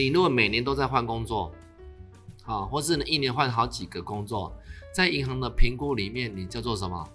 你如果每年都在换工作，啊，或是你一年换好几个工作，在银行的评估里面，你叫做什么？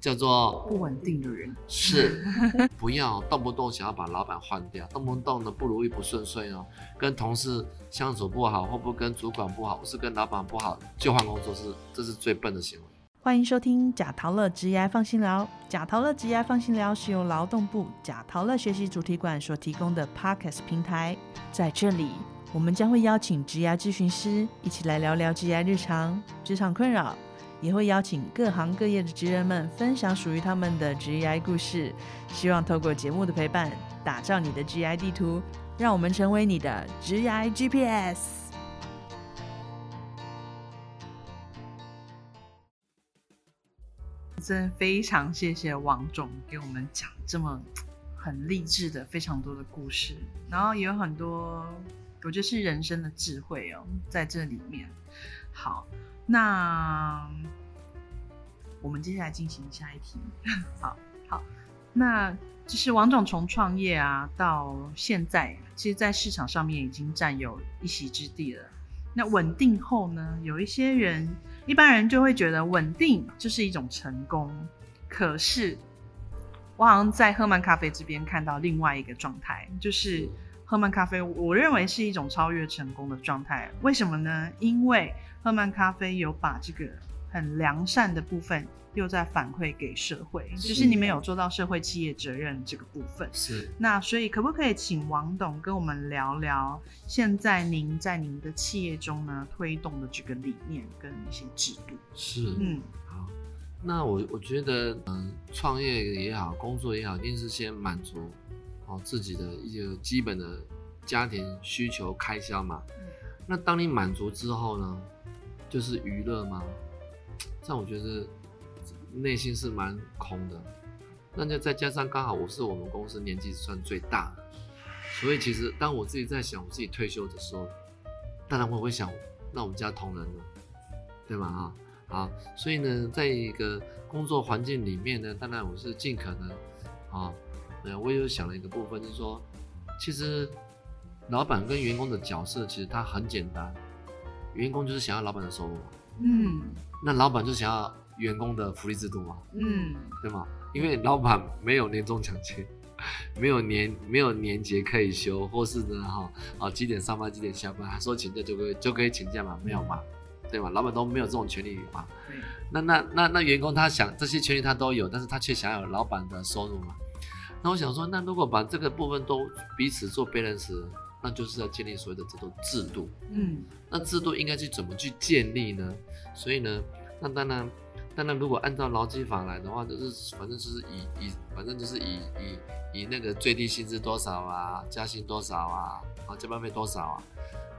叫做不稳定的人。是，不要动不动想要把老板换掉，动不动的不如意不顺遂哦，跟同事相处不好，或不跟主管不好，或是跟老板不好，就换工作是，这是最笨的行为。欢迎收听贾陶乐职业放心聊。贾陶乐职业放心聊是由劳动部贾陶乐学习主题馆所提供的 Podcast 平台。在这里，我们将会邀请职业咨询师一起来聊聊职业日常、职场困扰，也会邀请各行各业的职人们分享属于他们的职业故事。希望透过节目的陪伴，打造你的职业地图，让我们成为你的职业 GPS。真的非常谢谢王总给我们讲这么很励志的非常多的故事，然后也有很多我觉得是人生的智慧哦，在这里面。好，那我们接下来进行下一题。好好，那就是王总从创业啊到现在，其实，在市场上面已经占有一席之地了。那稳定后呢？有一些人，一般人就会觉得稳定就是一种成功。可是，我好像在喝曼咖啡这边看到另外一个状态，就是喝曼咖啡，我认为是一种超越成功的状态。为什么呢？因为喝曼咖啡有把这个很良善的部分。又在反馈给社会，就是你们有做到社会企业责任这个部分。是。那所以可不可以请王董跟我们聊聊，现在您在您的企业中呢推动的这个理念跟一些制度？是。嗯。好。那我我觉得，嗯，创业也好，工作也好，一定是先满足哦自己的一些基本的家庭需求开销嘛。嗯。那当你满足之后呢，就是娱乐吗？这样我觉得。内心是蛮空的，那就再加上刚好我是我们公司年纪算最大的，所以其实当我自己在想我自己退休的时候，当然我会想，那我们家同仁呢，对吗？啊，好，所以呢，在一个工作环境里面呢，当然我是尽可能啊，呃，我有想了一个部分，就是说，其实老板跟员工的角色其实他很简单，员工就是想要老板的收入嘛，嗯，那老板就想要。员工的福利制度嘛，嗯，对吗？因为老板没有年终奖金，没有年没有年节可以休，或是呢哈啊几点上班几点下班，他说请假就可以就可以请假嘛？没有嘛？对吗？老板都没有这种权利嘛？那那那那员工他想这些权利他都有，但是他却想要老板的收入嘛？那我想说，那如果把这个部分都彼此做 balance，那就是要建立所谓的这种制度。嗯，那制度应该去怎么去建立呢？所以呢，那当然。当然，如果按照劳基法来的话，就是反正就是以以反正就是以以以那个最低薪资多少啊，加薪多少啊，啊加班费多少啊。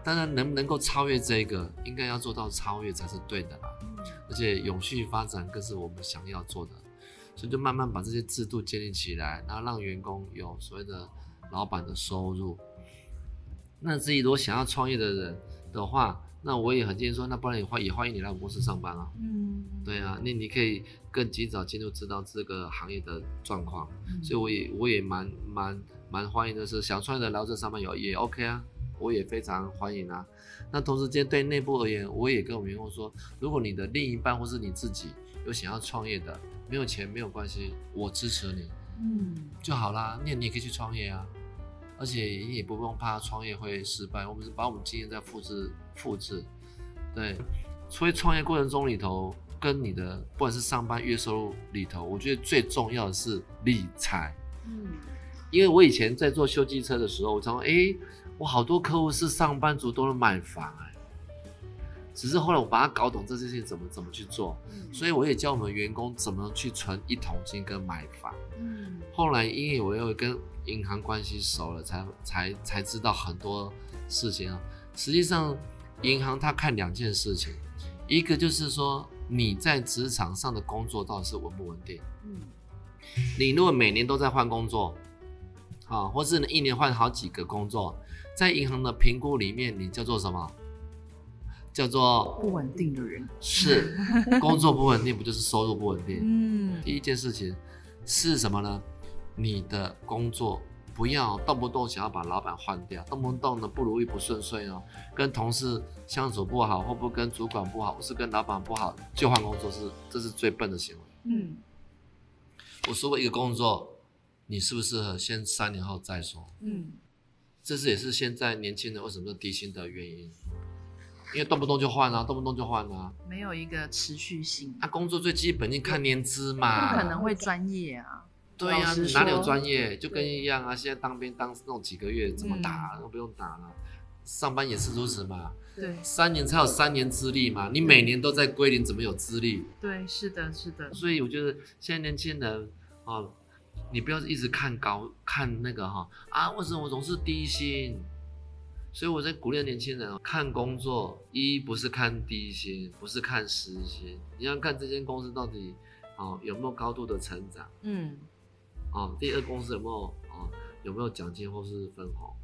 当然，能不能够超越这个，应该要做到超越才是对的啦。而且永续发展更是我们想要做的，所以就慢慢把这些制度建立起来，然后让员工有所谓的老板的收入。那自己如果想要创业的人的话，那我也很建议说，那不然也欢也欢迎你来我们公司上班啊。嗯，对啊，那你可以更及早进入知道这个行业的状况，所以我也我也蛮蛮蛮欢迎的是，想创业的来这上班有也 OK 啊，我也非常欢迎啊。那同时间对内部而言，我也跟我们员工说，如果你的另一半或是你自己有想要创业的，没有钱没有关系，我支持你，嗯，就好啦。那你也可以去创业啊。而且也不用怕创业会失败，我们是把我们经验再复制复制，对。所以创业过程中里头，跟你的不管是上班月收入里头，我觉得最重要的是理财。嗯。因为我以前在做修机车的时候，我常说，哎，我好多客户是上班族都能买房哎。只是后来我把它搞懂这件事情怎么怎么去做，所以我也教我们员工怎么去存一桶金跟买房。嗯。后来因为我又跟银行关系熟了，才才才知道很多事情啊。实际上，银行它看两件事情，一个就是说你在职场上的工作到底是稳不稳定。嗯。你如果每年都在换工作，啊，或是一年换好几个工作，在银行的评估里面，你叫做什么？叫做不稳定的人。是，工作不稳定，不就是收入不稳定？嗯。第一件事情是什么呢？你的工作不要动不动想要把老板换掉，动不动的不如意不顺遂哦，跟同事相处不好，或不跟主管不好，或是跟老板不好就换工作是这是最笨的行为。嗯我说过一个工作，你适不适合，先三年后再说。嗯这是也是现在年轻人为什么低薪的原因，因为动不动就换啊，动不动就换啊。没有一个持续性，啊，工作最基本你看年资嘛，不可能会专业啊。对呀、老实你哪里有说专业？就跟一样啊，现在当兵当那种几个月怎么打，嗯都不用打了。上班也是如此嘛，对三年才有三年资历嘛，你每年都在归零，怎么有资历？对，是的，是的，所以我觉得现在年轻人哦，你不要一直看高看那个哈啊，为什么我总是低薪？所以我在鼓励年轻人哦，看工作一不是看低薪，不是看时薪，你要看这间公司到底哦有没有高度的成长。嗯哦，第二公司有没有哦有没有奖金或是分红？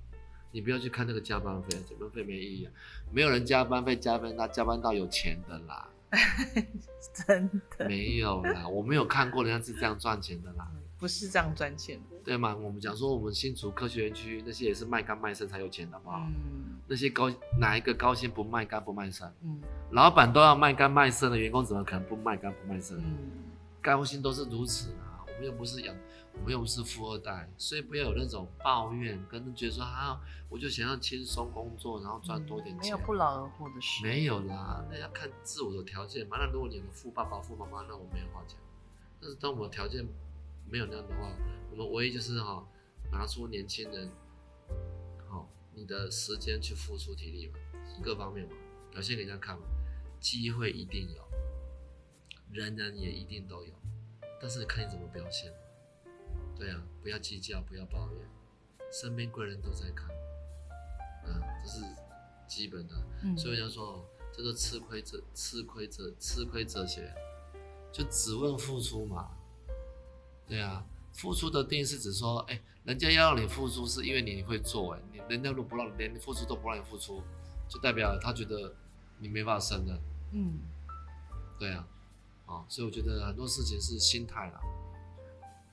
你不要去看那个加班费，加班费没意义啊，没有人加班费加班，到加班到有钱的啦，真的没有啦，我没有看过人家是这样赚钱的啦，不是这样赚钱的。对吗？我们讲说我们新竹科学园区那些也是卖肝卖肾才有钱的，好不好？嗯那些高哪一个高薪不卖肝不卖肾？嗯老板都要卖肝卖肾的员工怎么可能不卖肝不卖肾？嗯，高薪都是如此啊，我们又不是养，我们又不是富二代，所以不要有那种抱怨，跟觉得说啊，我就想要轻松工作，然后赚多点钱。没有不劳而获的事。没有啦，那要看自我的条件嘛。那如果你有个富爸爸、富妈妈，那我没有话讲。但是当我的条件没有那样的话，我们唯一就是哈、拿出年轻人，好、你的时间去付出体力嘛，各方面嘛，表现给人家看嘛，机会一定有，人人也一定都有，但是看你怎么表现。对啊，不要计较，不要抱怨，身边贵人都在看，嗯，这是基本的。嗯所以人家说哦，叫做吃亏者吃亏者吃亏哲学，就只问付出嘛。对啊，付出的定义是指说，哎，人家要让你付出，是因为你会做，哎，你人家如果不让连你付出都不让你付出，就代表他觉得你没办法胜任。嗯对啊，哦，所以我觉得很多事情是心态啦。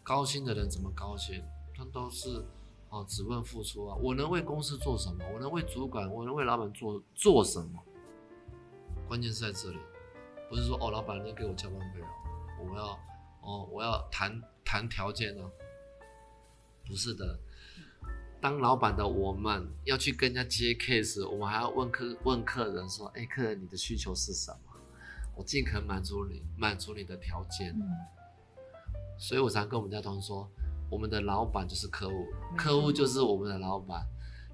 高薪的人怎么高薪？他都是哦，只问付出啊。我能为公司做什么？我能为主管，我能为老板做做什么？关键是在这里，不是说哦，老板你要给我加班费哦，我要哦，我要谈谈条件哦。不是的，当老板的我们要去跟人家接 case，我们还要问客问客人说，哎，客人你的需求是什么？我尽可能满足你，满足你的条件。嗯所以我常跟我们家同事说，我们的老板就是客户，客户就是我们的老板。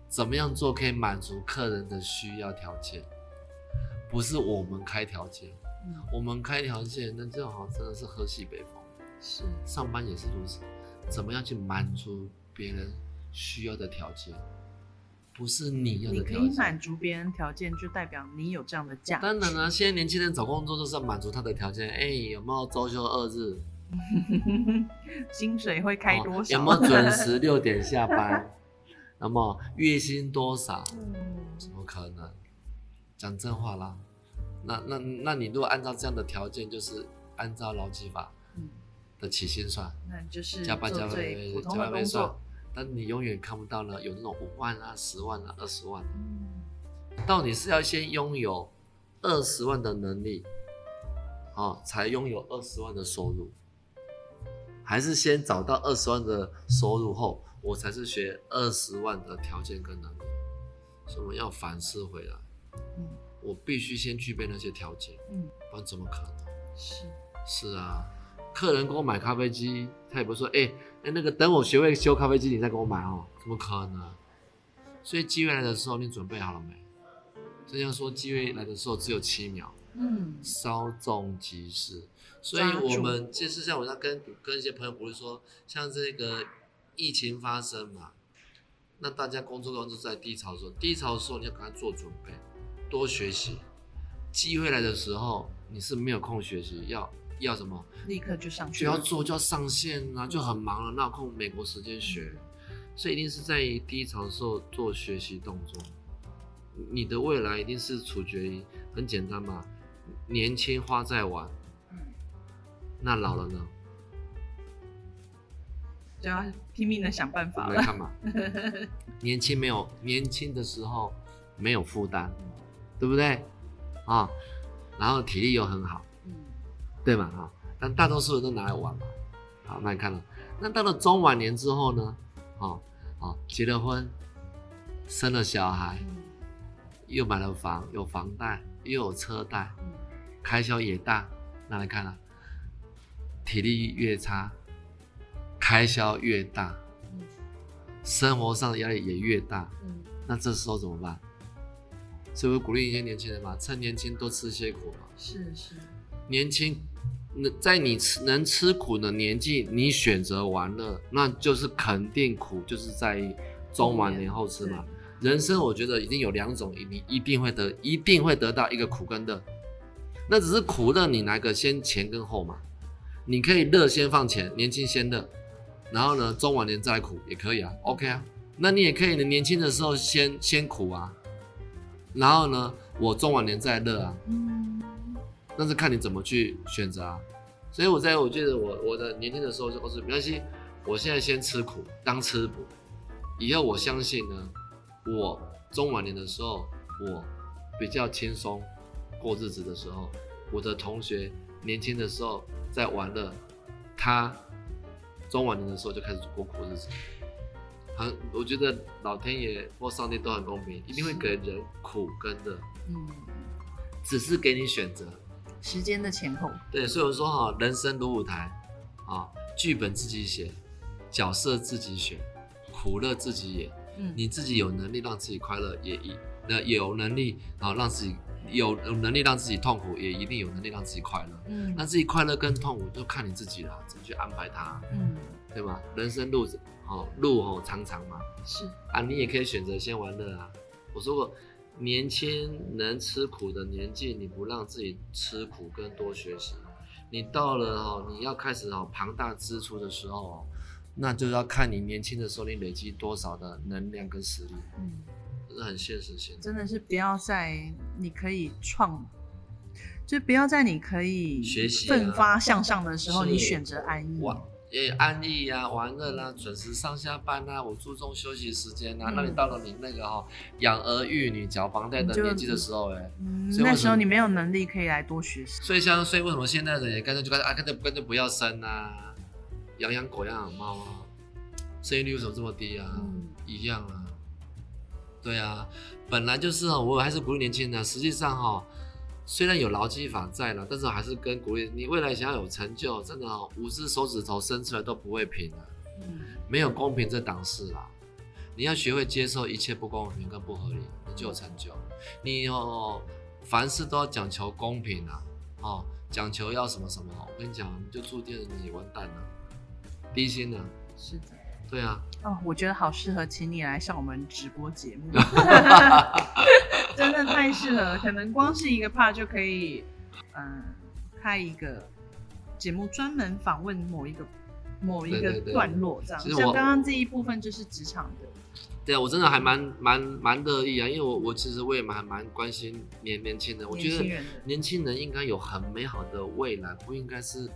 怎么样做可以满足客人的需要条件？不是我们开条件，嗯，我们开条件，那这样好像真的是喝西北风。是上班也是如此，怎么样去满足别人需要的条件？不是你要你的条件。可以满足别人条件，就代表你有这样的价值。当然了、现在年轻人找工作就是要满足他的条件。哎、有没有周休二日？薪水会开多少？哦有没有准时六点下班？那么月薪多少？嗯怎么可能？讲真话啦。那那那你如果按照这样的条件，就是按照劳基法嗯，的起薪算，那就是加班加做最费普通加班费算但你永远看不到呢有那种五万啊、十万啊、二十万。嗯到底是要先拥有二十万的能力，哦，才拥有二十万的收入，还是先找到二十万的收入后，我才是学二十万的条件跟能力？所以我们要反思回来，嗯我必须先具备那些条件，嗯，不然怎么可能？是是啊，客人给我买咖啡机，他也不会说，哎、哎、那个等我学会修咖啡机，你再给我买哦，怎么可能？所以机会来的时候，你准备好了没？这样说，机会来的时候只有七秒，嗯稍纵即逝。所以我们就是像我在跟跟一些朋友鼓励说，像这个疫情发生嘛，那大家工作都是在低潮的时候，低潮的时候你要赶快做准备，多学习。机会来的时候，你是没有空学习，要要什么？立刻就上去就要。做就要上线啊，就很忙了，那有空美国时间学？所以一定是在低潮的时候做学习动作。你的未来一定是处决于很简单嘛，年轻花在玩，嗯那老了呢？就要拼命的想办法了。们来看嘛，年轻没有年轻的时候没有负担，对不对？啊，然后体力又很好，嗯对嘛？啊，但大多数人都拿来玩嘛。好，那你看了，那到了中晚年之后呢？哦哦，结了婚，生了小孩，嗯又买了房，有房贷，又有车贷，嗯开销也大。那你看了，体力越差，开销越大，嗯生活上的压力也越大。嗯那这时候怎么办？所以我鼓励一些年轻人嘛，趁年轻多吃些苦嘛。是是，年轻，那在你吃能吃苦的年纪，你选择玩乐，那就是肯定苦，就是在于中晚年后吃嘛。人生我觉得一定有两种，你一定会得，一定会得到一个苦跟乐。那只是苦乐，你哪个先前跟后嘛？你可以乐先放前，年轻先乐，然后呢中晚年再来苦也可以啊，OK 啊。那你也可以呢，年轻的时候先先苦啊，然后呢我中晚年再乐啊。嗯但是看你怎么去选择啊。所以我在我觉得我我的年轻的时候就告诉没关系，我现在先吃苦当吃补，以后我相信呢，我中晚年的时候我比较轻松过日子的时候，我的同学年轻的时候在玩乐，他中晚年的时候就开始过苦日子。很，我觉得老天爷或上帝都很公平，一定会给人苦跟乐，嗯，只是给你选择。时间的前后，对，所以我说哈，人生如舞台，啊，剧本自己写，角色自己选，苦乐自己演。嗯你自己有能力让自己快乐，也一那有能力啊让自己有有能力让自己痛苦，也一定有能力让自己快乐。嗯那自己快乐跟痛苦就看你自己了，怎么去安排它，嗯对吧？人生路子哦，路哦长长嘛，是啊，你也可以选择先玩乐啊。我说过，年轻能吃苦的年纪，你不让自己吃苦跟多学习，你到了哦，你要开始哦庞大支出的时候哦，那就要看你年轻的时候你累积多少的能量跟实力，嗯。这是很现实性的。真的是不要在你可以创，就不要在你可以学习啊奋发向上的时候，你选择安逸。玩也安逸呀、玩乐啦，准时上下班啦，我注重休息时间啊。嗯那你到了你那个哈、养儿育女、缴房贷的年纪的时候、哎，嗯，所以为什么那时候你没有能力可以来多学习。所以像所以为什么现在人也干脆就干脆啊，干脆干脆不要生啊，养养狗、养养猫啊，生育率为什么这么低啊？嗯一样啊，对啊，本来就是哦，我还是鼓励年轻人啊。实际上哈、虽然有劳基法在了，但是我还是跟鼓励你未来想要有成就，真的哦，五只手指头伸出来都不会平的、嗯没有公平这档事啦。你要学会接受一切不公平跟不合理，你就有成就。你哦，凡事都要讲求公平啊，哦，讲求要什么什么，我跟你讲，你就注定了你完蛋了，低薪了。是的。对啊，哦，我觉得好适合请你来上我们直播节目，真的太适合了。可能光是一个 part 就可以，嗯，开一个节目专门访问某一个某一个段落，这样。像刚刚这一部分就是职场的，对啊，我真的还蛮蛮蛮乐意啊，因为我我其实我也蛮蛮关心年年轻人，我觉得年轻人应该有很美好的未来，不应该是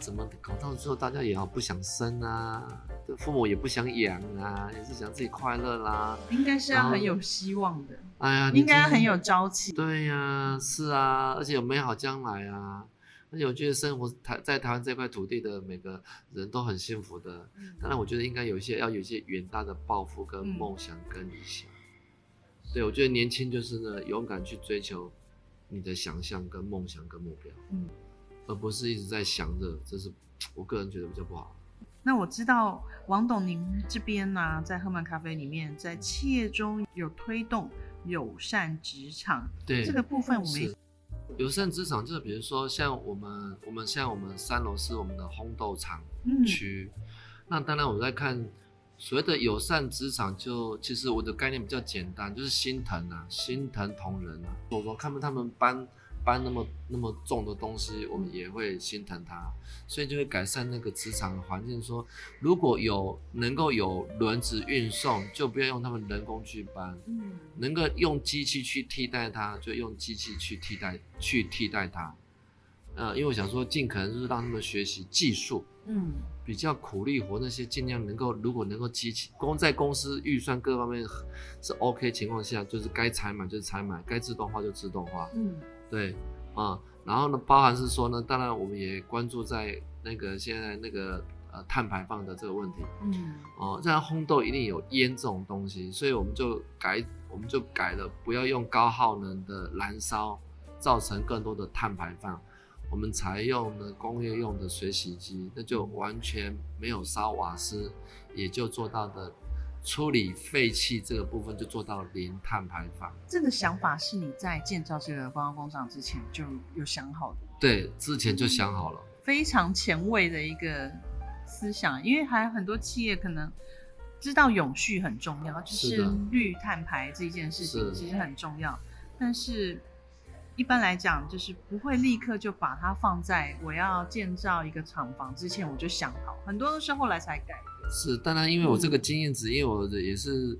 怎么搞到最后大家也好不想生啊，父母也不想养啊，也是想自己快乐啦。应该是要很有希望的，哎呀，应该很有朝气。对呀、是啊，而且有美好将来啊。而且我觉得生活台在台湾这块土地的每个人都很幸福的。嗯当然，我觉得应该有一些要有一些远大的抱负、跟嗯梦想、跟理想。对，我觉得年轻就是呢，勇敢去追求你的想象、跟梦想、跟目标，嗯，而不是一直在想着，这是我个人觉得比较不好。那我知道王董您这边呢、在赫曼咖啡里面，在企业中有推动友善职场对，这个部分，我们友善职场，就是比如说像我们，我们像我们三楼是我们的烘豆厂嗯区，那当然我在看所谓的友善职场就，其实我的概念比较简单，就是心疼啊，心疼同仁啊。我说看到他们搬搬那么那么重的东西，我们也会心疼他，所以就会改善那个职场环境说如果有能够有轮子运送，就不要用他们人工去搬。嗯能够用机器去替代它，就用机器去替代去替代它。呃，因为我想说，尽可能就是让他们学习技术，嗯比较苦力活那些，尽量能够如果能够机器公在公司预算各方面是 OK 情况下，就是该采买就采买，该自动化就自动化。嗯对啊，然后呢，包含是说呢，当然我们也关注在那个现在那个呃碳排放的这个问题。嗯哦，这样烘豆一定有烟这种东西，所以我们就改，我们就改了，不要用高耗能的燃烧，造成更多的碳排放。我们采用呢工业用的水洗机，那就完全没有烧瓦斯，也就做到的处理废气这个部分就做到零碳排放。这个想法是你在建造这个观光工厂之前就有想好的，对，之前就想好了。非常前卫的一个思想，因为还有很多企业可能知道永续很重要，就是绿碳排这件事情其实很重要，但是一般来讲，就是不会立刻就把它放在我要建造一个厂房之前我就想好，很多都是后来才改的。是，当然，因为我这个经验值，因为我的也是，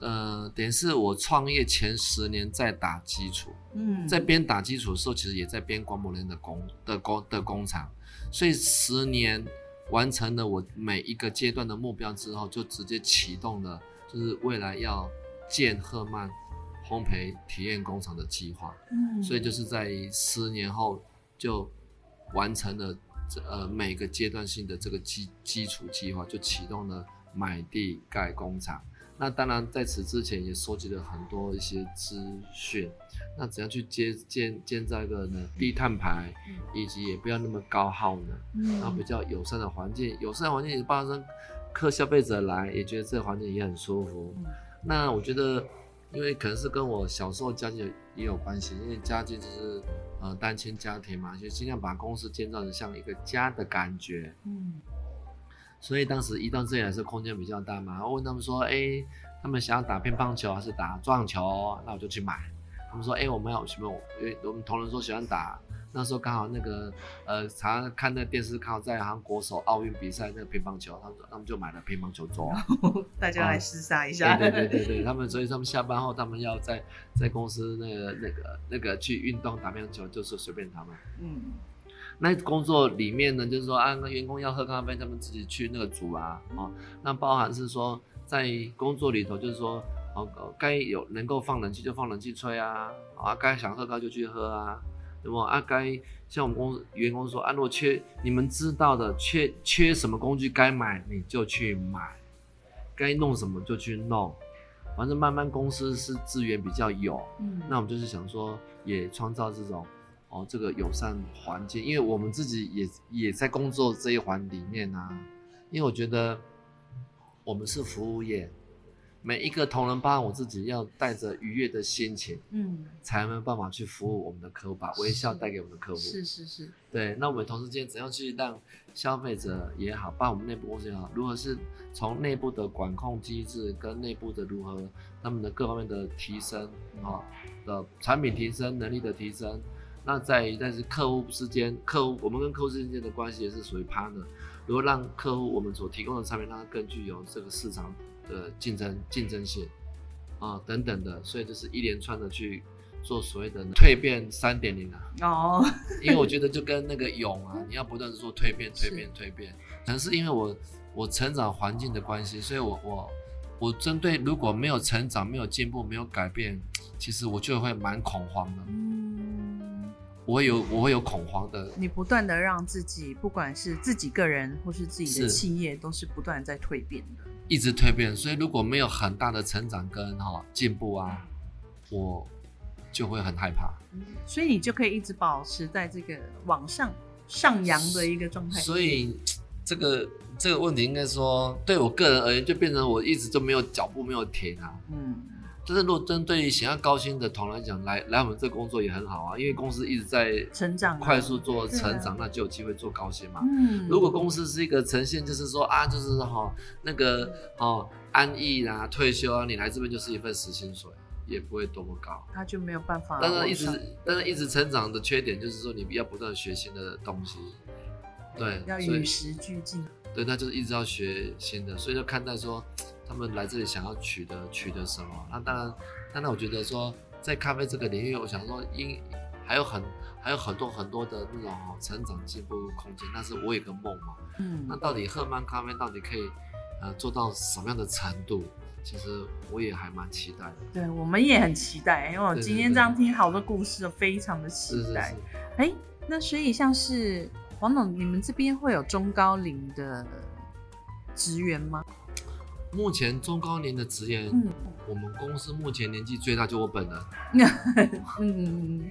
呃，等于是我创业前十年在打基础，嗯，在边打基础的时候，其实也在边光摩人的工的工的工厂，所以十年完成了我每一个阶段的目标之后，就直接启动了，就是未来要建赫曼烘焙体验工厂的计划。嗯，所以就是在十年后就完成了这呃每个阶段性的这个基基础计划，就启动了买地盖工厂。那当然在此之前也收集了很多一些资讯，那怎样去建建建造一个呢低碳排，以及也不要那么高耗能，嗯，然后比较友善的环境，友善的环境也发生客消费者来也觉得这个环境也很舒服。嗯那我觉得，因为可能是跟我小时候家境也有关系，因为家境就是呃单亲家庭嘛，就尽量把公司建造成像一个家的感觉。嗯所以当时移到这里来说，空间比较大嘛。我问他们说，哎，他们想要打乒乓球还是打撞球？那我就去买。他们说，哎，我们要什么？因为我们同仁说喜欢打。那时候刚好那个呃，常常看那个电视，刚好在好像国手奥运比赛那个乒乓球，他们他们就买了乒乓球桌。大家来厮杀一下，对对对对对，他们所以他们下班后，他们要在在公司那个那个那个去运动打乒乓球，就是随便他们。嗯那工作里面呢，就是说啊，那员工要喝咖啡，他们自己去那个煮啊，哦，那包含是说在工作里头，就是说哦，哦该有能够放冷气就放冷气吹啊，啊，该想喝咖啡就去喝啊，那么啊，该像我们公司员工说啊，如果缺你们知道的缺缺什么工具该买你就去买，该弄什么就去弄，反正慢慢公司是资源比较有，嗯，那我们就是想说，也创造这种哦这个友善环境，因为我们自己也也在工作这一环里面啊。因为我觉得我们是服务业，每一个同仁，包含我自己，要带着愉悦的心情，嗯。才没有办法去服务我们的客户，把微笑带给我们的客户。是是是，对，那我们同事间怎样去让消费者也好，帮我们内部公司也好，如何是从内部的管控机制跟内部的如何他们的各方面的提升啊的产品提升能力的提升，那在于但是客户之间，客户我们跟客户之间的关系也是属于 partner，如何让客户我们所提供的产品让它更具有这个市场的竞争竞争性啊等等的，所以就是一连串的去做所谓的蜕变三点零啊。哦，因为我觉得就跟那个蛹啊，你要不断的做蜕变、蜕变、蜕变。可能是因为我我成长环境的关系，所以我我我针对如果没有成长、没有进步、没有改变，其实我就会蛮恐慌的。嗯，我会有我会有恐慌的，你不断的让自己，不管是自己个人或是自己的企业，都是不断在蜕变的。一直蜕变。所以如果没有很大的成长跟哈、进步啊，我就会很害怕。所以你就可以一直保持在这个往上上扬的一个状态。所以这个这个问题应该说，对我个人而言，就变成我一直都没有脚步没有停啊。嗯，就是如果针对于想要高薪的同仁来讲，来来我们这工作也很好啊，因为公司一直在成长啊快速做成对长，那就有机会做高薪嘛。嗯，如果公司是一个呈现，就是说啊，就是哈、那个哦安逸啦、退休啊，你来这边就是一份死薪水，也不会多么高。他就没有办法。但是一直但是一直成长的缺点就是说，你要不断地学新的东西，对，要与时俱进。对，那就是一直要学新的，所以就看待说他们来这里想要取得取得什么。那当然，当然我觉得说在咖啡这个领域，我想说因还有很还有很多很多的那种哦成长进步空间，但是我有个梦嘛，嗯那到底赫曼咖啡到底可以呃做到什么样的程度？其实我也还蛮期待的。对，我们也很期待，因为我今天这样听好多故事，非常的期待是。，哎，那所以像是王总，你们这边会有中高龄的职员吗？目前中高年的职员，嗯我们公司目前年纪最大就我本人。嗯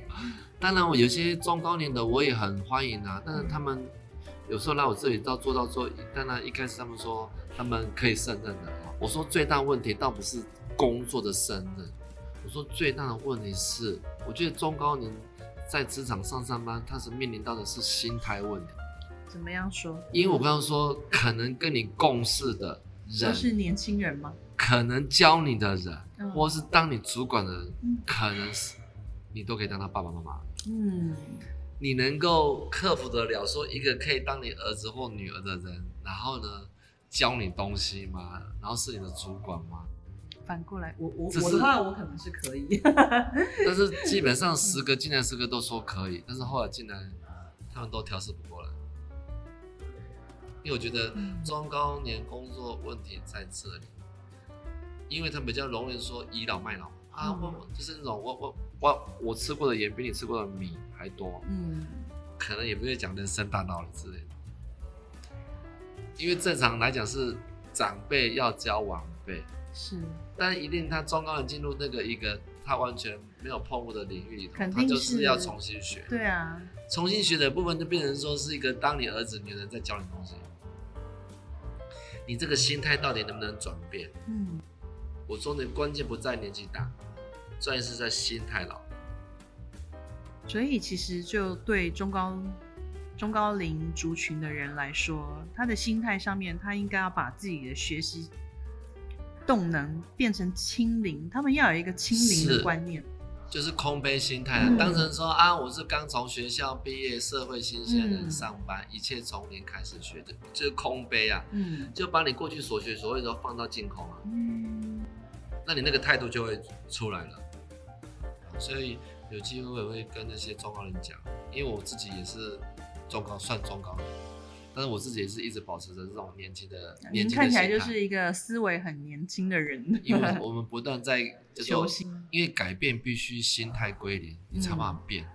当然，我有些中高年的我也很欢迎啊，但是他们有时候来我这里到做到做，当然一开始他们说他们可以胜任的，我说最大问题倒不是工作的胜任，我说最大的问题是，我觉得中高年在职场上上班，他是面临到的是心态问题，怎么样说？因为我刚刚说，可能跟你共事的都是，年轻人吗？可能教你的人，嗯或是当你主管的人嗯，可能是你都可以当他爸爸妈妈。嗯，你能够克服得了说一个可以当你儿子或女儿的人，然后呢教你东西吗？然后是你的主管吗？反过来，我我我的话，我可能是可以。但是基本上十个 进来十个都说可以，但是后来进来他们都调试不过来，因为我觉得嗯。中高年工作问题在这里，因为他们比较容易说倚老卖老。啊，嗯。我我就是那种我我我我吃过的盐比你吃过的米还多，嗯。可能也不会讲人生大道理之类的。因为正常来讲是长辈要教晚辈，是，但一定他中高人进入那个一个他完全没有碰过的领域里头，他就是是。要重新学。对啊，重新学的部分就变成说是一个当你儿子女人在教你东西，你这个心态到底能不能转变？嗯我说的关键不在年纪大，关键是在心态老。所以其实就对中高中高龄族群的人来说，他的心态上面，他应该要把自己的学习动能变成清零，他们要有一个清零的观念。就是空杯心态啊，嗯。当成说啊，我是刚从学校毕业，社会新鲜人嗯上班，一切从零开始学的，就是空杯啊，嗯。就把你过去所学所会都放到净空啊，嗯，那你那个态度就会出来了。所以有机会我也会跟那些中高人讲，因为我自己也是中高，算中高人，但是我自己也是一直保持着这种年轻的年轻的看起来就是一个思维很年轻的人，因为我们 不断在就是说求新。因为改变必须心态归零，你才办法变，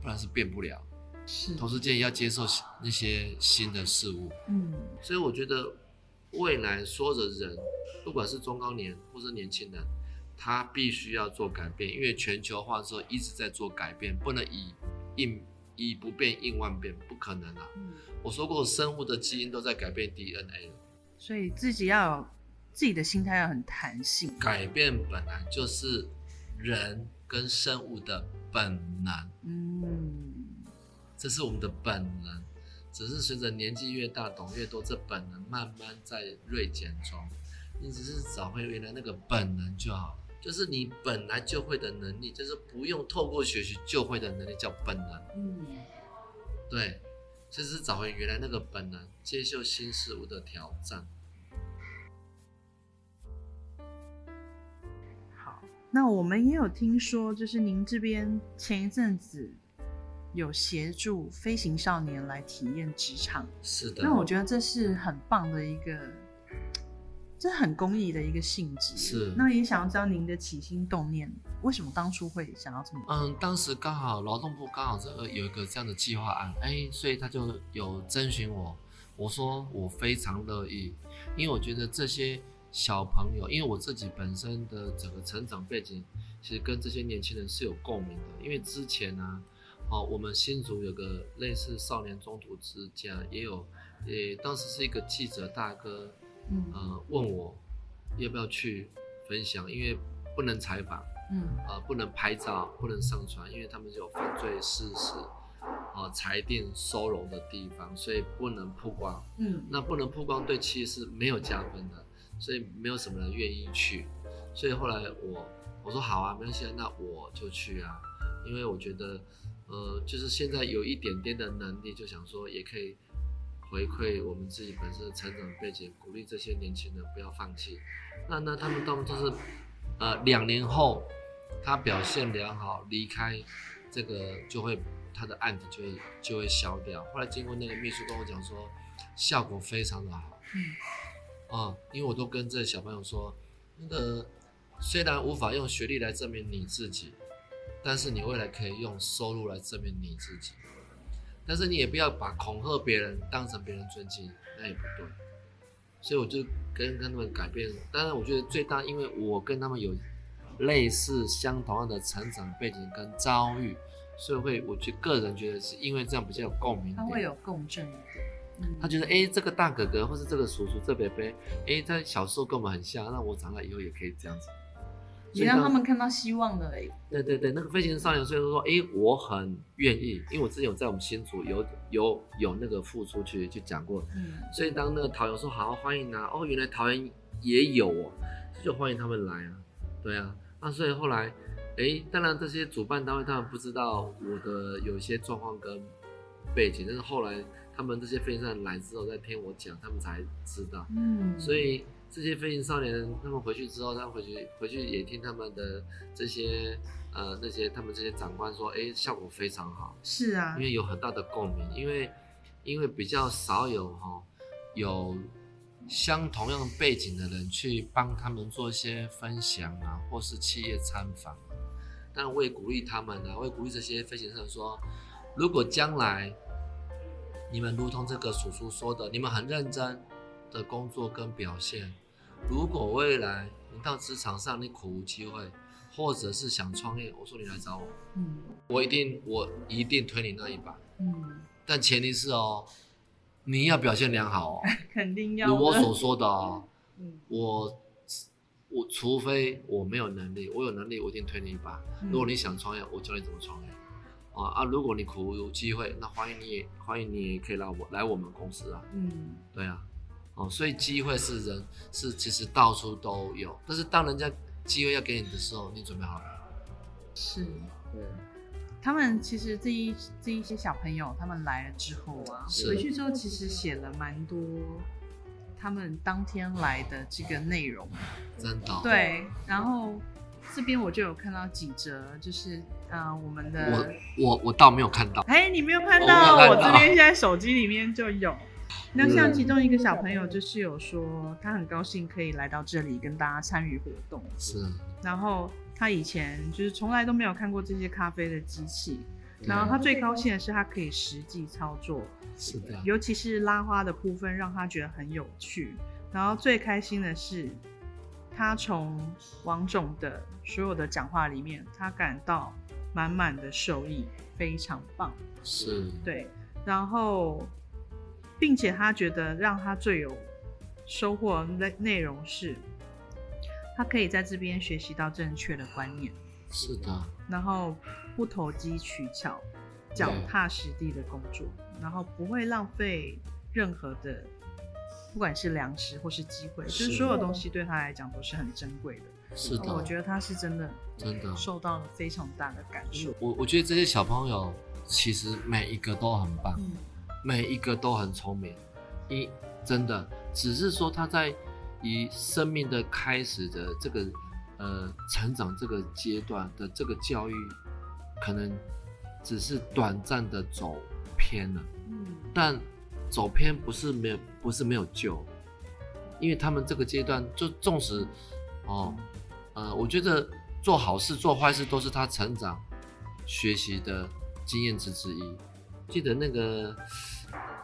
不然是变不了。是，同时间也要接受那些新的事物，嗯所以我觉得未来所有的人，不管是中高年或是年轻人，他必须要做改变，因为全球化之后一直在做改变，不能以应以不变应万变，不可能啊！嗯，我说过，生物的基因都在改变 DNA 了，所以自己要有自己的心态要很弹性。改变本来就是人跟生物的本能。嗯，这是我们的本能，只是随着年纪越大，懂越多，这本能慢慢在锐减中。你只是找回原来那个本能就好，就是你本来就会的能力，就是不用透过学习就会的能力叫本能。嗯，对，就是找回原来那个本能，接受新事物的挑战。好，那我们也有听说，就是您这边前一阵子有协助飞行少年来体验职场，是的，那我觉得这是很棒的一个，这很公益的一个性质。是那也想要知道您的起心动念，为什么当初会想要这么做？嗯，当时刚好劳动部刚好这个有一个这样的计划案，哎，所以他就有征询我，我说我非常乐意，因为我觉得这些小朋友，因为我自己本身的整个成长背景，其实跟这些年轻人是有共鸣的，因为之前呢、哦，我们新竹有个类似少年中途之家，也有，也当时是一个记者大哥，嗯呃，问我要不要去分享，因为不能采访。嗯呃，不能拍照，不能上传，因为他们有犯罪事实，啊、裁定收容的地方，所以不能曝光。嗯那不能曝光对企业是没有加分的，所以没有什么人愿意去。所以后来我我说好啊，没关系啊，那我就去啊，因为我觉得，呃，就是现在有一点点的能力，就想说也可以回馈我们自己本身的成长背景，鼓励这些年轻人不要放弃。那那他们当就是，呃，两年后他表现良好，离开这个就会他的案子就会就会消掉。后来经过那个秘书跟我讲说，效果非常的好。嗯，啊、因为我都跟这小朋友说，那个虽然无法用学历来证明你自己，但是你未来可以用收入来证明你自己。但是你也不要把恐吓别人当成别人尊敬，那也不对。所以我就跟跟他们改变。当然，我觉得最大，因为我跟他们有类似相同样的成长背景跟遭遇，所以会我觉个人觉得是因为这样比较有共鸣。他会有共振一点。嗯他觉得，哎、这个大哥哥或是这个叔叔、这伯伯，哎，他小时候跟我们很像，那我长大以后也可以这样子。也让他们看到希望的哎。对对对，那个飞行少年虽然说，哎，我很愿意，因为我之前有在我们新组有有有那个付出去去讲过，嗯。所以当那个桃园说好欢迎啊，哦，原来桃园也有哦，就欢迎他们来啊，对啊，那所以后来，哎，当然这些主办单位他们不知道我的有一些状况跟背景，但是后来他们这些飞行少年来之后再听我讲，他们才知道，嗯，所以这些飞行少年，他们回去之后，他们回去回去也听他们的这些呃那些他们这些长官说，哎，效果非常好，是啊因，为有很大的共鸣，因为因为比较少有哈、有相同样背景的人去帮他们做一些分享啊，或是企业参访。但我也鼓励他们啊，我也鼓励这些飞行社说，如果将来你们如同这个叔叔说的，你们很认真的工作跟表现，如果未来你到职场上你苦无机会，或者是想创业，我说你来找我，嗯我一定我一定推你那一把。嗯，但前提是哦，你要表现良好哦，肯定要如我所说的哦，嗯我我除非我没有能力，我有能力我一定推你一把。嗯如果你想创业，我教你怎么创业。啊啊！如果你苦无机会，那欢迎你也欢迎你也可以来我来我们公司啊。嗯对啊，哦，所以机会是人是其实到处都有，但是当人家机会要给你的时候，你准备好了？是。对，他们其实这一这一些小朋友，他们来了之后啊，回去之后其实写了蛮多他们当天来的这个内容。真的哦、对，然后这边我就有看到几则，就是呃我们的，我我我倒没有看到。哎，你没有看到，没有看到我这边现在手机里面就有。那像嗯。其中一个小朋友就是有说，他很高兴可以来到这里跟大家参与活动，是，然后他以前就是从来都没有看过这些咖啡的机器，然后他最高兴的是他可以实际操作，是的，尤其是拉花的部分让他觉得很有趣。然后最开心的是，他从王总的所有的讲话里面，他感到满满的受益，非常棒。是，对，然后，并且他觉得让他最有收获的内内容是，他可以在这边学习到正确的观念，是的，然后不投机取巧，脚踏实地的工作，然后不会浪费任何的，不管是粮食或是机会，就是是所有东西对他来讲都是很珍贵的。是的，我觉得他是真的真的。受到了非常大的感受。我我觉得这些小朋友其实每一个都很棒，嗯每一个都很聪明，一。真的。只是说他在以生命的开始的这个呃成长这个阶段的这个教育，可能只是短暂的走偏了，嗯。但走偏不是没有不是没有救，因为他们这个阶段就纵使哦呃，我觉得做好事做坏事都是他成长学习的经验值之一。记得那个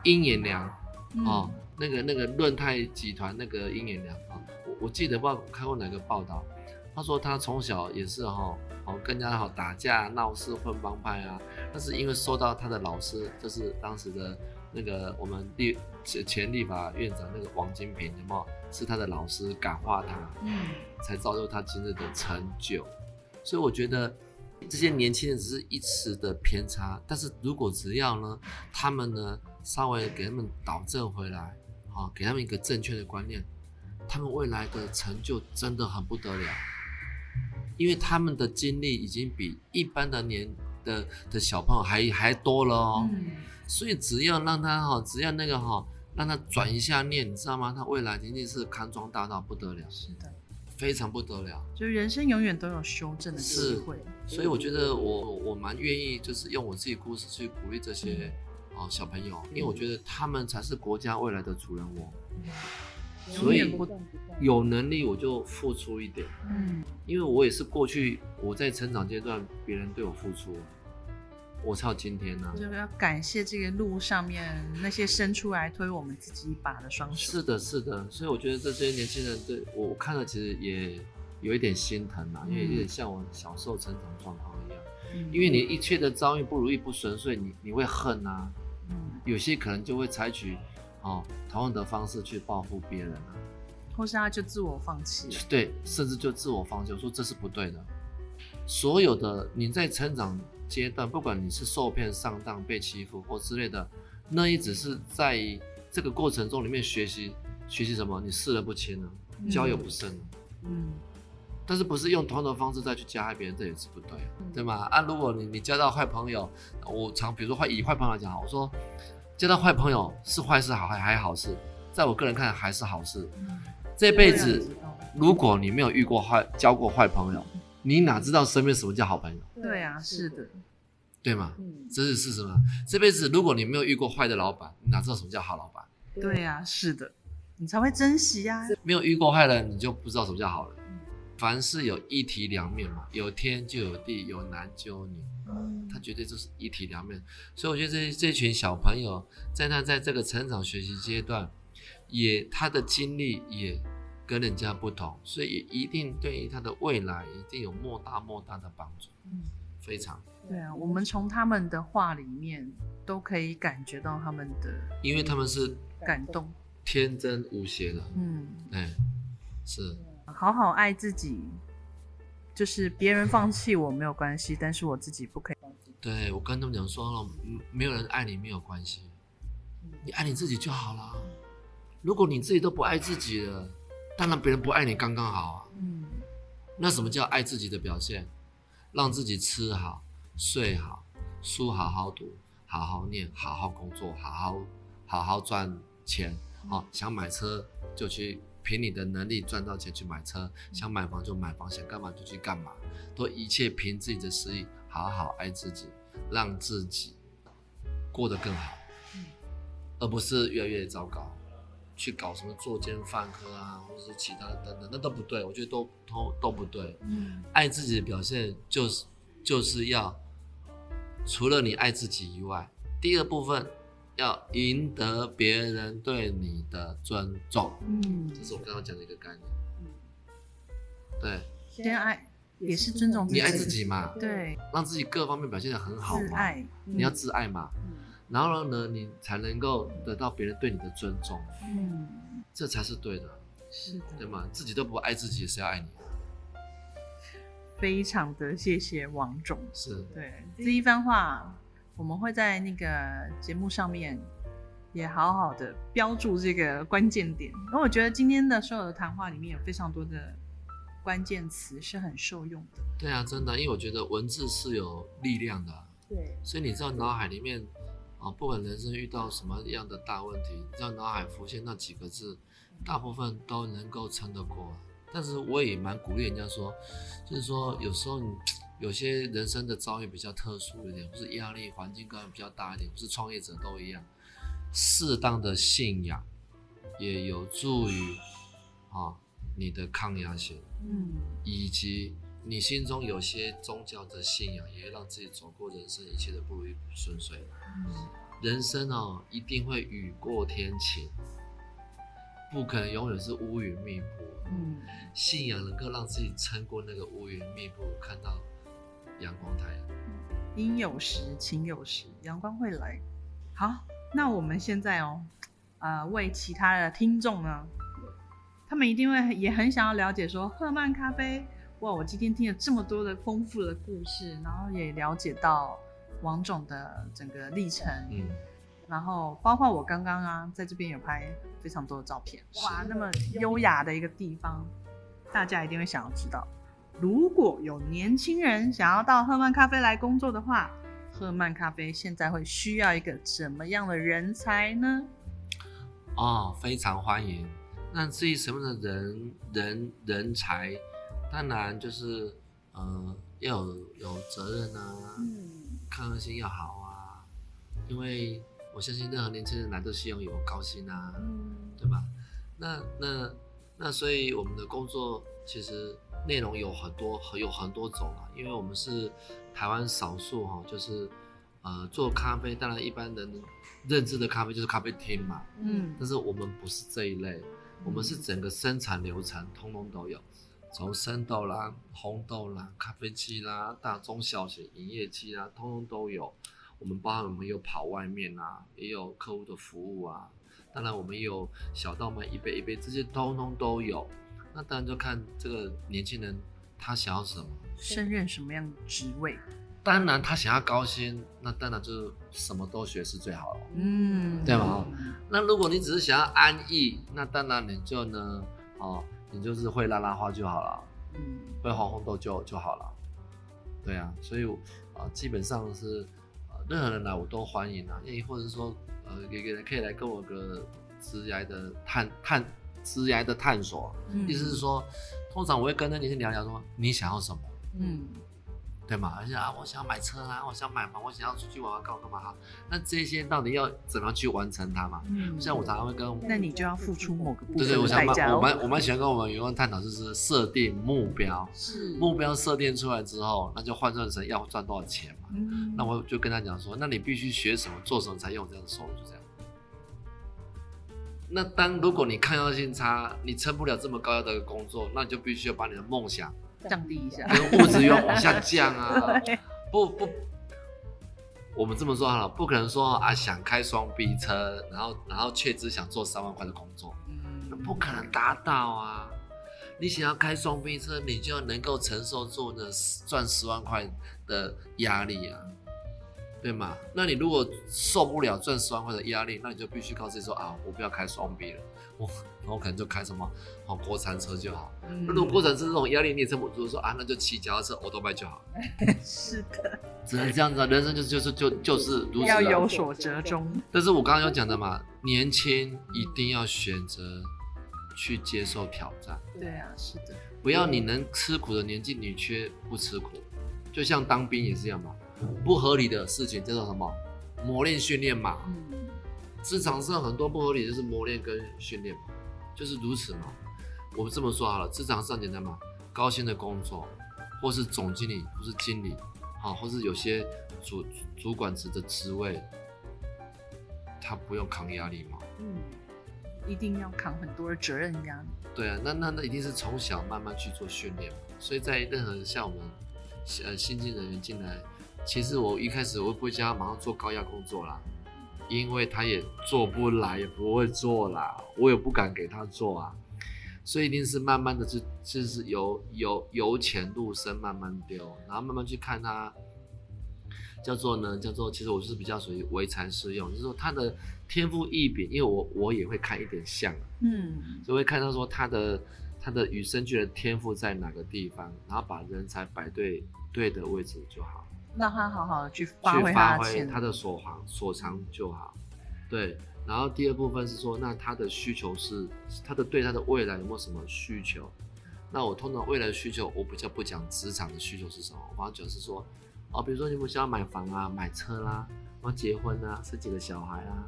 鹰眼良嗯哦，那个那个润泰集团那个鹰眼良啊、我我记得不知道看过哪个报道，他说他从小也是哈、哦，跟人家好打架闹事混帮派啊，但是因为受到他的老师，就是当时的那个我们立前前立法院长那个王金平，有没有？是他的老师感化他，嗯才造就他今日的成就。所以我觉得这些年轻人只是一时的偏差，但是如果只要呢，他们呢稍微给他们导正回来，啊，给他们一个正确的观念，他们未来的成就真的很不得了，因为他们的经历已经比一般的年的的小朋友还还多了哦。嗯所以只要让他哈，只要那个哈，让他转一下念，你知道吗？他未来仅仅是康庄大道不得了，是的，非常不得了。就人生永远都有修正的机是会。所以我觉得我我蛮愿意，就是用我自己故事去鼓励这些哦小朋友，因为我觉得他们才是国家未来的主人翁。所以有能力我就付出一点，嗯，因为我也是过去我在成长阶段，别人对我付出，我才有今天呢、就是要感谢这个路上面那些伸出来推我们自己一把的双手。是的，是的，所以我觉得这些年轻人对我我看了其实也有一点心疼啊，因为有点像我小时候成长状况一样，嗯因为你一切的遭遇不如意不顺遂，你你会恨啊，嗯有些可能就会采取哦同样的方式去报复别人啊，或是他就自我放弃。对，甚至就自我放弃，我说这是不对的。所有的你在成长阶段，不管你是受骗、上当、被欺负或之类的，那也只是在这个过程中里面学习学习什么？你视而不清了，嗯交友不慎了。嗯但是不是用同样的方式再去加害别人，这也是不对对吗？啊，如果你你交到坏朋友，我常比如说坏以坏朋友来讲，我说交到坏朋友是坏事好还还好事，在我个人看还是好事。嗯这辈子如果你没有遇过坏交过坏朋友，你哪知道身边什么叫好朋友，对啊，是的，对吗？嗯，这是事实吗？这辈子如果你没有遇过坏的老板，你哪知道什么叫好老板？对啊，是的，你才会珍惜啊。没有遇过坏人，你就不知道什么叫好人嗯。凡事有一体两面嘛，有天就有地，有男就有女。他绝对就是一体两面。所以我觉得这这群小朋友在他在这个成长学习阶段，也他的经历也跟人家不同，所以也一定对于他的未来一定有莫大莫大的帮助，嗯非常。对啊，我们从他们的话里面都可以感觉到他们的因为他们是感动。天真无邪的，嗯，哎，是好好爱自己，就是别人放弃我没有关系，但是我自己不可以。对我跟他们讲说了，没有人爱你没有关系，你爱你自己就好了。如果你自己都不爱自己了，当然别人不爱你刚刚好啊。嗯那什么叫爱自己的表现？让自己吃好、睡好、书好好读、好好念、好好工作、好好好好赚钱。哦，想买车就去凭你的能力赚到钱去买车，想买房就买房，想干嘛就去干嘛，都一切凭自己的实力，好好爱自己，让自己过得更好，嗯而不是越来越糟糕。去搞什么作奸犯科啊，或者是其他的等等，那都不对，我觉得都都都不对。嗯爱自己的表现就是就是要除了你爱自己以外，第二部分要赢得别人对你的尊重，嗯，这是我刚刚讲的一个概念。嗯。对。先爱也是尊重自己，你爱自己。嘛，对，让自己各方面表现的很好嘛，爱，你要自爱嘛，嗯。然后呢，你才能够得到别人对你的尊重，嗯，这才是对的，是的，对吗？自己都不爱自己，谁要爱你？非常的谢谢王总。是，对。这一番话，我们会在那个节目上面也好好的标注这个关键点。因为我觉得今天的所有的谈话里面有非常多的关键词是很受用的。对啊，真的，因为我觉得文字是有力量的啊、对，所以你知道脑海里面啊，不管人生遇到什么样的大问题，你知道脑海浮现那几个字，大部分都能够撑得过。但是我也蛮鼓励人家说，就是说有时候你有些人生的遭遇比较特殊一点，或是压力环境可能比较大一点，或是创业者都一样，适当的信仰也有助于啊你的抗压性。嗯以及你心中有些宗教的信仰，也会让自己走过人生一切的不如意不顺遂。人生哦，一定会雨过天晴，不可能永远是乌云密布。嗯，信仰能够让自己撑过那个乌云密布，看到阳光太阳。阴有时，晴有时，阳光会来。好，那我们现在哦，呃，为其他的听众呢，他们一定会也很想要了解说赫曼咖啡。哇，我今天听了这么多的丰富的故事，然后也了解到王总的整个历程，嗯，然后包括我刚刚啊，在这边有拍非常多的照片，哇，那么优雅的一个地方，大家一定会想要知道，如果有年轻人想要到赫曼咖啡来工作的话，赫曼咖啡现在会需要一个怎么样的人才呢？哦，非常欢迎。那至于什么样的人人人才，当然就是呃要有有责任啊，嗯抗压性要好啊，因为我相信任何年轻人来都希望有高薪啊，嗯对吧？那那那所以我们的工作其实内容有很多有很多种啊，因为我们是台湾少数哈、就是呃做咖啡，当然一般人认知的咖啡就是咖啡厅嘛，嗯但是我们不是这一类，我们是整个生产流程通通都有，从生豆啦、红豆啦、咖啡机啦、大中小型营业机啦，通通都有。我们包含我们有跑外面啊，也有客户的服务啊，当然我们也有小到卖一杯一杯，这些通通都有。那当然就看这个年轻人他想要什么。胜任什么样的职位？当然他想要高薪，那当然就是什么都学是最好了。嗯，对吗那如果你只是想要安逸，那当然你就呢，哦，你就是会拉拉花就好了，嗯会红红豆就就好了。对啊，所以啊、呃基本上是呃任何人来我都欢迎啊，也或者是说呃也也可以来跟我个职涯的探探职涯的探索，嗯意思是说，通常我会跟那年轻人聊聊说你想要什么。嗯对嘛？而且啊，我想要买车啊，我想买房，我想要出去玩玩，干嘛干嘛哈？那这些到底要怎么样去完成它嘛？嗯像我常常会跟那你就要付出某个部分对对，我想蛮我。蛮我蛮喜欢跟我们员工探讨，就是设定目标，是目标设定出来之后，那就换算成要赚多少钱嘛。嗯那我就跟他讲说，那你必须学什么，做什么才用这样的收入，就这样。那当如果你抗压性差，你撑不了这么高压的工作，那你就必须要把你的梦想降低一下。跟物质欲望往下降啊。不不，我们这么说好了，不可能说啊想开双 B 车，然后然后却只想做三万块的工作，那嗯不可能达到啊！你想要开双 B 车，你就要能够承受住那赚十万块的压力啊，对吗？那你如果受不了赚十万块的压力，那你就必须告诉自己说啊，我不要开双 B 了，我我可能就开什么哦国产车就好。嗯那如果国产车这种压力你也撑不住，说啊那就骑脚踏车、欧多拜就好。是的，只能这样子啊，人生就是就是就就是如此、啊。要有所折中。但是我刚刚有讲的嘛，年轻一定要选择去接受挑战，对啊，是的，不要你能吃苦的年纪你却不吃苦，就像当兵也是一样嘛，不合理的事情叫做什么磨练训练嘛。嗯职场上很多不合理就是磨练跟训练嘛，就是如此嘛。我们这么说好了，职场上简单嘛，高薪的工作，或是总经理，或是经理，好，或是有些主主管职的职位，他不用扛压力嘛？嗯，一定要扛很多的责任压力。对啊，那那那一定是从小慢慢去做训练嘛。所以在任何像我们呃新进人员进来，其实我一开始我不会叫他马上做高压工作啦，因为他也做不来，也不会做啦，我也不敢给他做啊。所以一定是慢慢的就就是由由由浅入深慢慢丢，然后慢慢去看他。叫做呢，叫做其实我就是比较属于唯才是用，就是说他的天赋异禀，因为我我也会看一点像，嗯就会看到说他的他的与生俱来的天赋在哪个地方，然后把人才摆对对的位置就好，让他好好的去发去挥发挥他的。他的所长所长就好。对，然后第二部分是说，那他的需求是他的对他的未来有没有什么需求？那我通常未来的需求，我比较不讲职场的需求是什么，我反而讲是说，哦，比如说你们想要买房啊、买车啦、然后结婚啊、生几个小孩啊，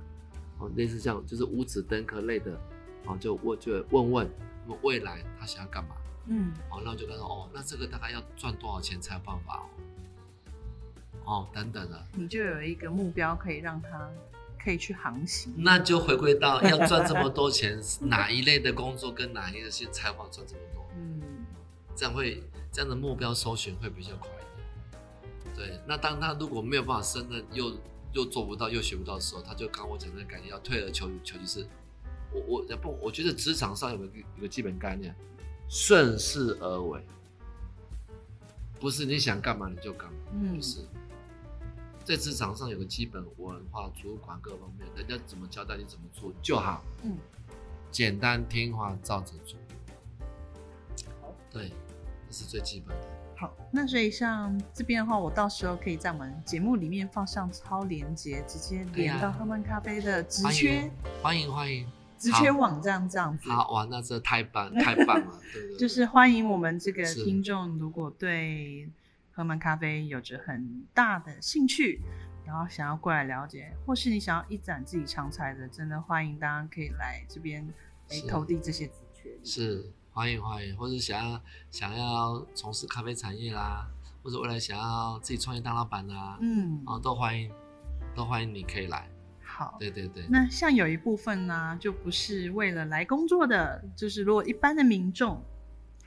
哦，类似这样，就是五子登科类的，哦，就问就问问，那么未来他想要干嘛？嗯哦，那我就跟他说，哦，那这个大概要赚多少钱才有办法哦？哦，等等的，你就有一个目标可以让他可以去航行。那就回归到要赚这么多钱，哪一类的工作跟哪一类的线才华赚这么多？嗯这样会这样的目标搜寻会比较快一点。对，那当他如果没有办法胜任，又又做不到，又学不到的时候，他就刚我讲的感觉，要退而求求其次。我我不，我觉得职场上有个有个基本概念，顺势而为，不是你想干嘛你就干嘛，嗯不是。在职场上有个基本文化、主管各方面，人家怎么交代你怎么做就好，嗯，简单听话，照着做。对，这是最基本的。好，那所以像这边的话，我到时候可以在我们节目里面放上超连接，直接连到喝曼咖啡的职欢缺迎欢迎欢迎，职缺网站这样子。好哇，那这太棒太棒了，对对对，就是欢迎我们这个是听众，如果对喝曼咖啡有着很大的兴趣，然后想要过来了解，或是你想要一展自己长才的，真的欢迎大家可以来这边诶是投递这些职缺。是欢迎欢迎，或者想要想要从事咖啡产业啦，或者未来想要自己创业当老板啦，嗯，啊，都欢迎，都欢迎你可以来。好。对对对，那像有一部分呢，就不是为了来工作的，就是如果一般的民众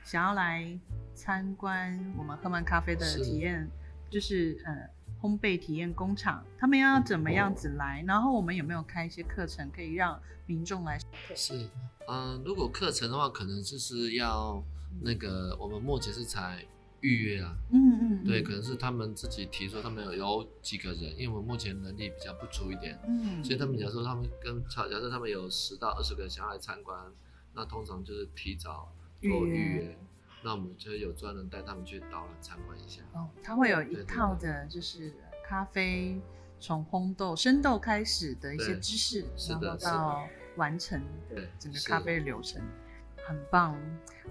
想要来参观我们喝曼咖啡的体验，就是呃烘焙体验工厂，他们要怎么样子来？然后我们有没有开一些课程可以让民众来？是，嗯、如果课程的话，可能就是要那个，我们目前是才预约啊，嗯嗯，对，嗯可能是他们自己提出他们有有几个人，因为我们目前能力比较不足一点，嗯，所以他们假如说他们跟假设他们有十到二十个人想要来参观，那通常就是提早做预约，那我们就有专人带他们去导览参观一下。哦，它会有一套的，就是咖啡从烘豆、生豆开始的一些知识，然后到完成整个咖啡的流程，很棒。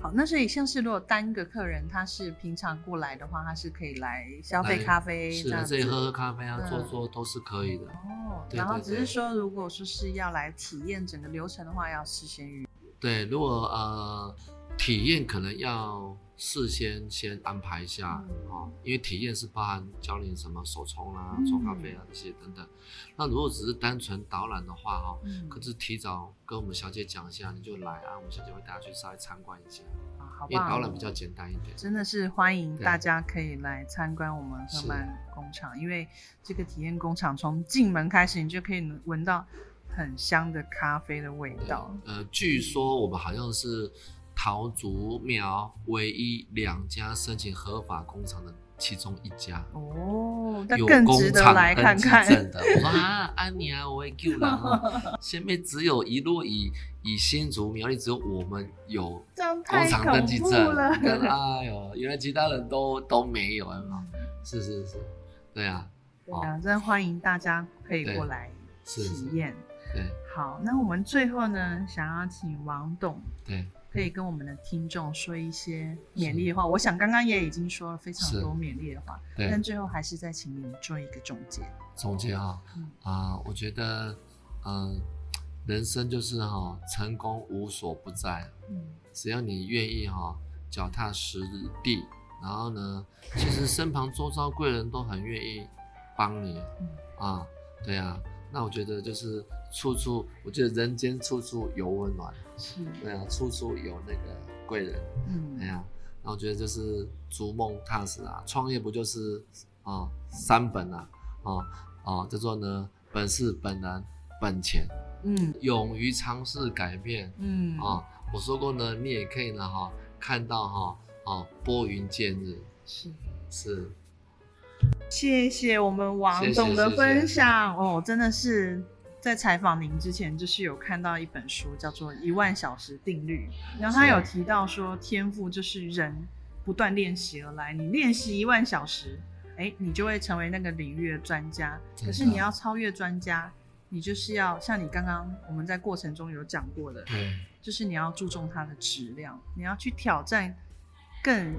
好，那所以像是如果单个客人他是平常过来的话，他是可以来消费咖啡是的，这里喝喝咖啡啊，嗯坐坐都是可以的。哦，对然后只是说，如果说是要来体验整个流程的话，要事先预约。对，如果呃体验可能要事先先安排一下嗯哦，因为体验是包含教你什么手冲啊、嗯冲咖啡啊这些等等。那如果只是单纯导览的话哈、可是提早跟我们小姐讲一下，你就来啊，我们小姐会带她去稍微参观一下，啊，好因为！导览比较简单一点。真的是欢迎大家可以来参观我们赫是曼工厂，因为这个体验工厂从进门开始，你就可以闻到很香的咖啡的味道。呃，据说我们好像是桃竹苗唯一两家申请合法工厂的其中一家。哦，那有更值得工厂来看看登记。证的。我说啊，安妮啊，我会啦。哈前面只有一路以以新竹苗栗只有我们有工厂登记怖证，跟哎呦，原来其他人都都没有，有没有嗯是是是，对啊，对啊，真的欢迎大家可以对过来体验。对好，那我们最后呢，想要请王董对可以跟我们的听众说一些勉励的话。我想刚刚也已经说了非常多勉励的话，对但，最后还是再请您做一个总结。总结哈嗯啊，我觉得嗯，人生就是哈，成功无所不在。嗯只要你愿意哈、脚踏实地，然后呢，其实身旁周遭贵人都很愿意帮你嗯啊，对啊，那我觉得就是处处，我觉得人间处处有温暖，是，对啊，处处有那个贵人，嗯。哎呀，那我觉得就是逐梦踏实啊，创业不就是啊三本啊，哦哦，叫做呢本事本能本钱，嗯。勇于尝试改变，嗯。啊，我说过呢，你也可以呢哈，看到哈哦拨云见日，是。是。谢谢我们王总的分享。哦，真的是在采访您之前，就是有看到一本书叫做《一万小时定律》，然后他有提到说，天赋就是人不断练习而来，你练习一万小时，哎，你就会成为那个领域的专家。可是你要超越专家，你就是要像你刚刚我们在过程中有讲过的，对。就是你要注重它的质量，你要去挑战更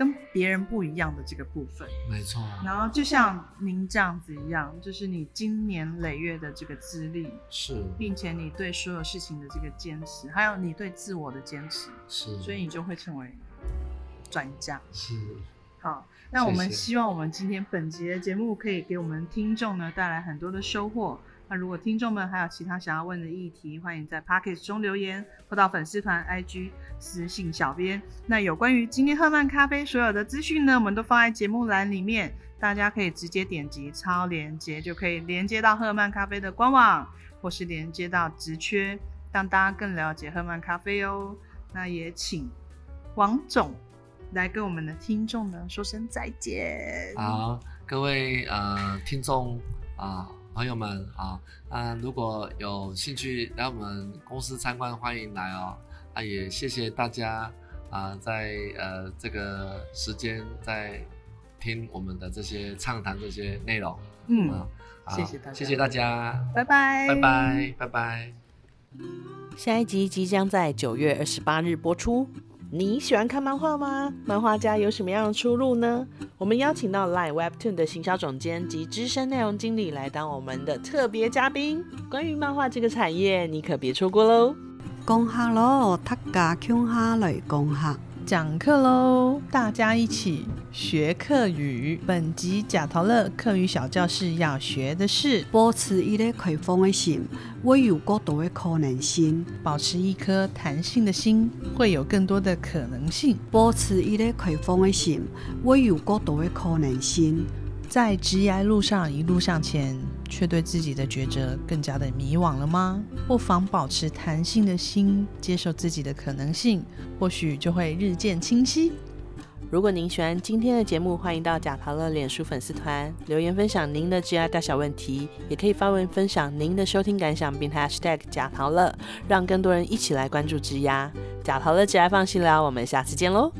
跟别人不一样的这个部分。没错，然后就像您这样子一样，就是你经年累月的这个资历，是并且你对所有事情的这个坚持，还有你对自我的坚持，是，所以你就会成为专家。是好，那我们希望我们今天本集的节目可以给我们听众呢带来很多的收获。那如果听众们还有其他想要问的议题，欢迎在 p o c k e t 中留言，或到粉丝团 IG 私信小编。那有关于今天赫曼咖啡所有的资讯呢，我们都放在节目栏里面，大家可以直接点击超链接，就可以连接到赫曼咖啡的官网，或是连接到职缺，让大家更了解赫曼咖啡哦。那也请王总来跟我们的听众呢说声再见。好，各位呃听众啊、朋友们啊啊，如果有兴趣来我们公司参观，欢迎来哦。啊，也谢谢大家啊，在呃这个时间在听我们的这些畅谈这些内容。嗯啊，，好谢谢大家。谢谢大家，拜拜，拜拜，拜拜。下一集即将在九月二十八日播出，你喜欢看漫画吗？漫画家有什么样的出路呢？我们邀请到 Line Webtoon 的行销总监及资深内容经理来当我们的特别嘉宾。关于漫画这个产业，你可别错过喽！恭哈喽，大家恭哈来恭哈。讲课喽！大家一起学课语。本集贾陶乐课语小教室要学的是保持一个开放的心，会有更多的可能性。保持一颗弹性的心，会有更多的可能性。保持一个开放的心，会有更多的可能性。在职业路上一路向前，却对自己的抉择更加的迷惘了吗？不妨保持弹性的心，接受自己的可能性，或许就会日渐清晰。如果您喜欢今天的节目，欢迎到贾陶乐脸书粉丝团留言分享您的职业大小问题，也可以发文分享您的收听感想，并 #hashtag 贾陶乐，让更多人一起来关注职涯。贾陶乐职业放心聊，我们下次见喽。